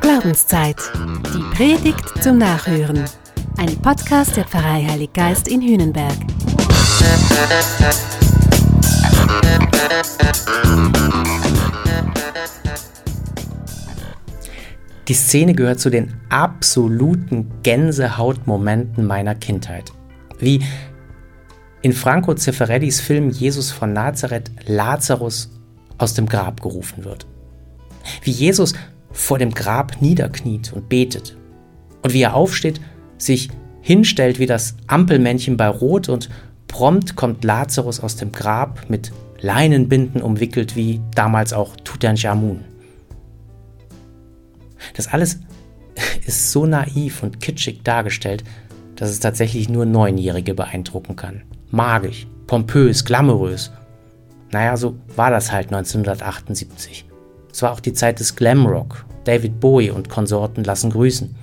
Glaubenszeit. Die Predigt zum Nachhören. Ein Podcast der Pfarrei Heilig Geist in Hühnenberg. Die Szene gehört zu den absoluten Gänsehautmomenten meiner Kindheit. Wie in Franco Zeffirellis Film Jesus von Nazareth Lazarus aus dem Grab gerufen wird. Wie Jesus vor dem Grab niederkniet und betet. Und wie er aufsteht, sich hinstellt wie das Ampelmännchen bei Rot und prompt kommt Lazarus aus dem Grab mit Leinenbinden umwickelt wie damals auch Tutanchamun. Das alles ist so naiv und kitschig dargestellt, dass es tatsächlich nur Neunjährige beeindrucken kann. Magisch, pompös, glamourös. Naja, so war das halt 1978. Es war auch die Zeit des Glamrock. David Bowie und Konsorten lassen grüßen.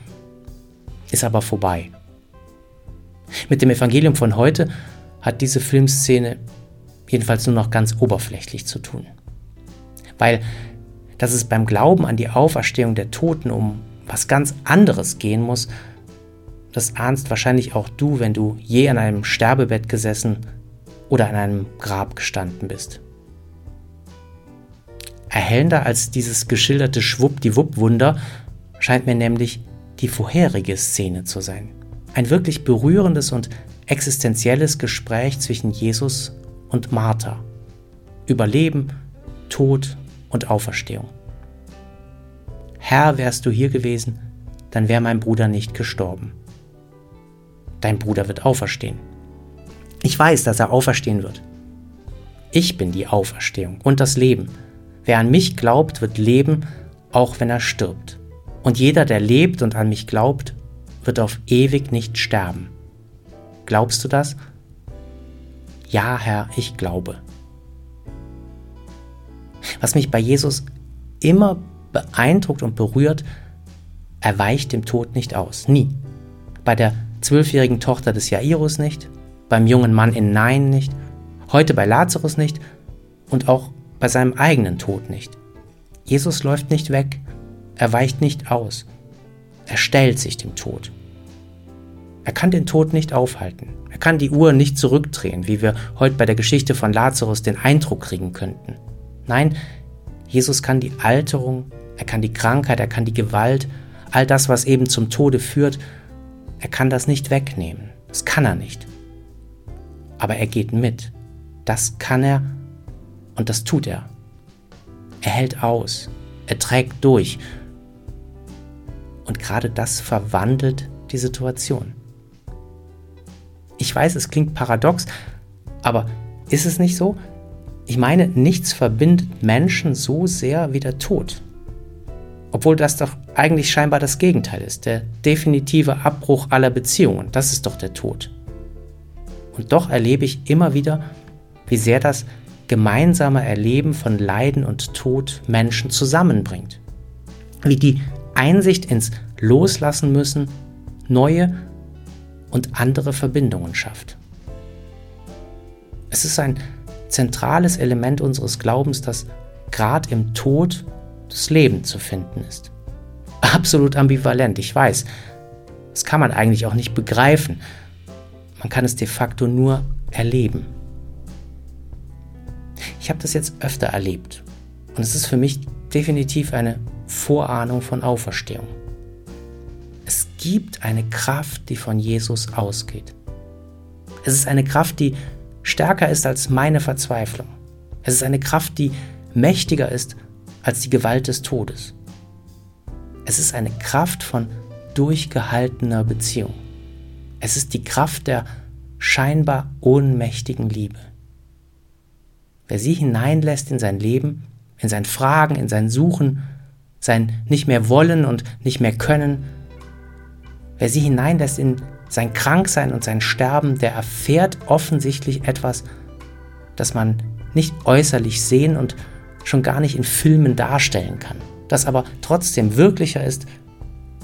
Ist aber vorbei. Mit dem Evangelium von heute hat diese Filmszene jedenfalls nur noch ganz oberflächlich zu tun. Weil, dass es beim Glauben an die Auferstehung der Toten um was ganz anderes gehen muss, das ahnst wahrscheinlich auch du, wenn du je an einem Sterbebett gesessen oder an einem Grab gestanden bist. Erhellender als dieses geschilderte Schwuppdiwupp-Wunder scheint mir nämlich die vorherige Szene zu sein. Ein wirklich berührendes und existenzielles Gespräch zwischen Jesus und Martha über Leben, Tod und Auferstehung. Herr, wärst du hier gewesen, dann wäre mein Bruder nicht gestorben. Dein Bruder wird auferstehen. Ich weiß, dass er auferstehen wird. Ich bin die Auferstehung und das Leben. Wer an mich glaubt, wird leben, auch wenn er stirbt. Und jeder, der lebt und an mich glaubt, wird auf ewig nicht sterben. Glaubst du das? Ja, Herr, ich glaube. Was mich bei Jesus immer beeindruckt und berührt, er weicht dem Tod nicht aus. Nie. Bei der zwölfjährigen Tochter des Jairus nicht, beim jungen Mann in Nein nicht, heute bei Lazarus nicht und auch bei seinem eigenen Tod nicht. Jesus läuft nicht weg, er weicht nicht aus, er stellt sich dem Tod. Er kann den Tod nicht aufhalten, er kann die Uhr nicht zurückdrehen, wie wir heute bei der Geschichte von Lazarus den Eindruck kriegen könnten. Nein, Jesus kann die Alterung, er kann die Krankheit, er kann die Gewalt, all das, was eben zum Tode führt, er kann das nicht wegnehmen. Das kann er nicht. Aber er geht mit. Das kann er und das tut er. Er hält aus, er trägt durch. Und gerade das verwandelt die Situation. Ich weiß, es klingt paradox, aber ist es nicht so? Ich meine, nichts verbindet Menschen so sehr wie der Tod. Obwohl das doch eigentlich scheinbar das Gegenteil ist, der definitive Abbruch aller Beziehungen. Das ist doch der Tod. Und doch erlebe ich immer wieder, wie sehr das gemeinsame Erleben von Leiden und Tod Menschen zusammenbringt. Wie die Einsicht ins Loslassen müssen neue und andere Verbindungen schafft. Es ist ein zentrales Element unseres Glaubens, dass gerade im Tod das Leben zu finden ist. Absolut ambivalent, ich weiß. Das kann man eigentlich auch nicht begreifen. Man kann es de facto nur erleben. Ich habe das jetzt öfter erlebt und es ist für mich definitiv eine Vorahnung von Auferstehung. Es gibt eine Kraft, die von Jesus ausgeht. Es ist eine Kraft, die stärker ist als meine Verzweiflung. Es ist eine Kraft, die mächtiger ist als die Gewalt des Todes. Es ist eine Kraft von durchgehaltener Beziehung. Es ist die Kraft der scheinbar ohnmächtigen Liebe. Wer sie hineinlässt in sein Leben, in sein Fragen, in sein Suchen, sein nicht mehr wollen und nicht mehr können, wer sie hineinlässt in sein Kranksein und sein Sterben, der erfährt offensichtlich etwas, das man nicht äußerlich sehen und schon gar nicht in Filmen darstellen kann, das aber trotzdem wirklicher ist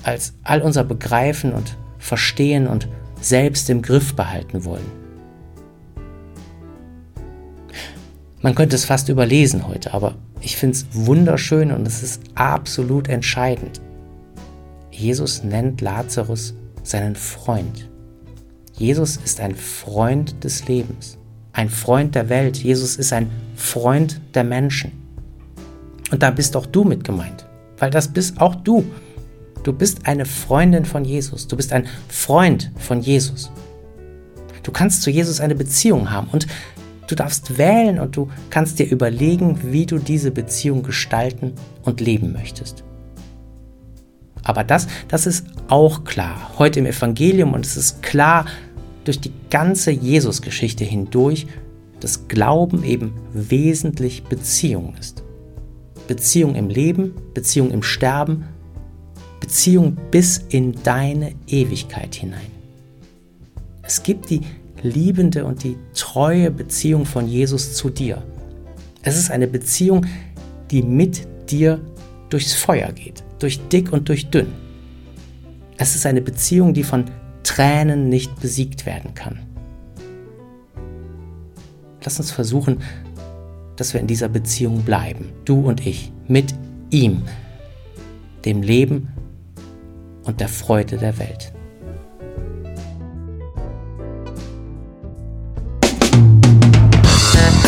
als all unser Begreifen und Verstehen und selbst im Griff behalten wollen. Man könnte es fast überlesen heute, aber ich finde es wunderschön und es ist absolut entscheidend. Jesus nennt Lazarus seinen Freund. Jesus ist ein Freund des Lebens, ein Freund der Welt. Jesus ist ein Freund der Menschen. Und da bist auch du mit gemeint, weil das bist auch du. Du bist eine Freundin von Jesus. Du bist ein Freund von Jesus. Du kannst zu Jesus eine Beziehung haben und du darfst wählen und du kannst dir überlegen, wie du diese Beziehung gestalten und leben möchtest. Aber das, das ist auch klar heute im Evangelium und es ist klar durch die ganze Jesus-Geschichte hindurch, dass Glauben eben wesentlich Beziehung ist. Beziehung im Leben, Beziehung im Sterben, Beziehung bis in deine Ewigkeit hinein. Es gibt die liebende und die treue Beziehung von Jesus zu dir. Es ist eine Beziehung, die mit dir durchs Feuer geht, durch dick und durch dünn. Es ist eine Beziehung, die von Tränen nicht besiegt werden kann. Lass uns versuchen, dass wir in dieser Beziehung bleiben, du und ich, mit ihm, dem Leben und der Freude der Welt.